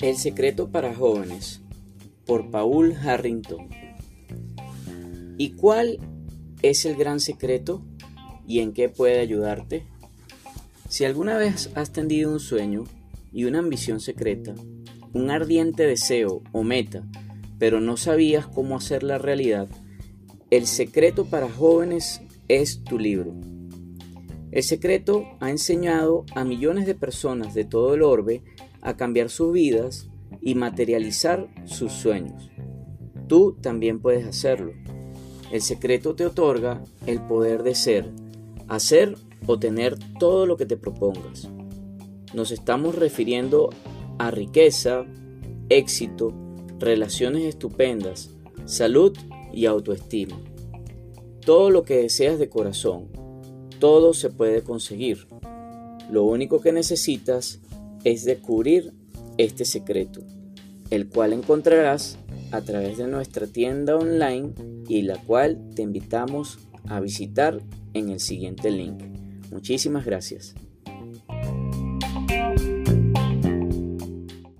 El secreto para jóvenes por Paul Harrington. ¿Y cuál es el gran secreto y en qué puede ayudarte? Si alguna vez has tendido un sueño y una ambición secreta, un ardiente deseo o meta, pero no sabías cómo hacerla realidad, el secreto para jóvenes es tu libro. El secreto ha enseñado a millones de personas de todo el orbe a cambiar sus vidas y materializar sus sueños. Tú también puedes hacerlo. El secreto te otorga el poder de ser, hacer o tener todo lo que te propongas. Nos estamos refiriendo a riqueza, éxito, relaciones estupendas, salud y autoestima. Todo lo que deseas de corazón, todo se puede conseguir. Lo único que necesitas es descubrir este secreto, el cual encontrarás a través de nuestra tienda online y la cual te invitamos a visitar en el siguiente link. Muchísimas gracias.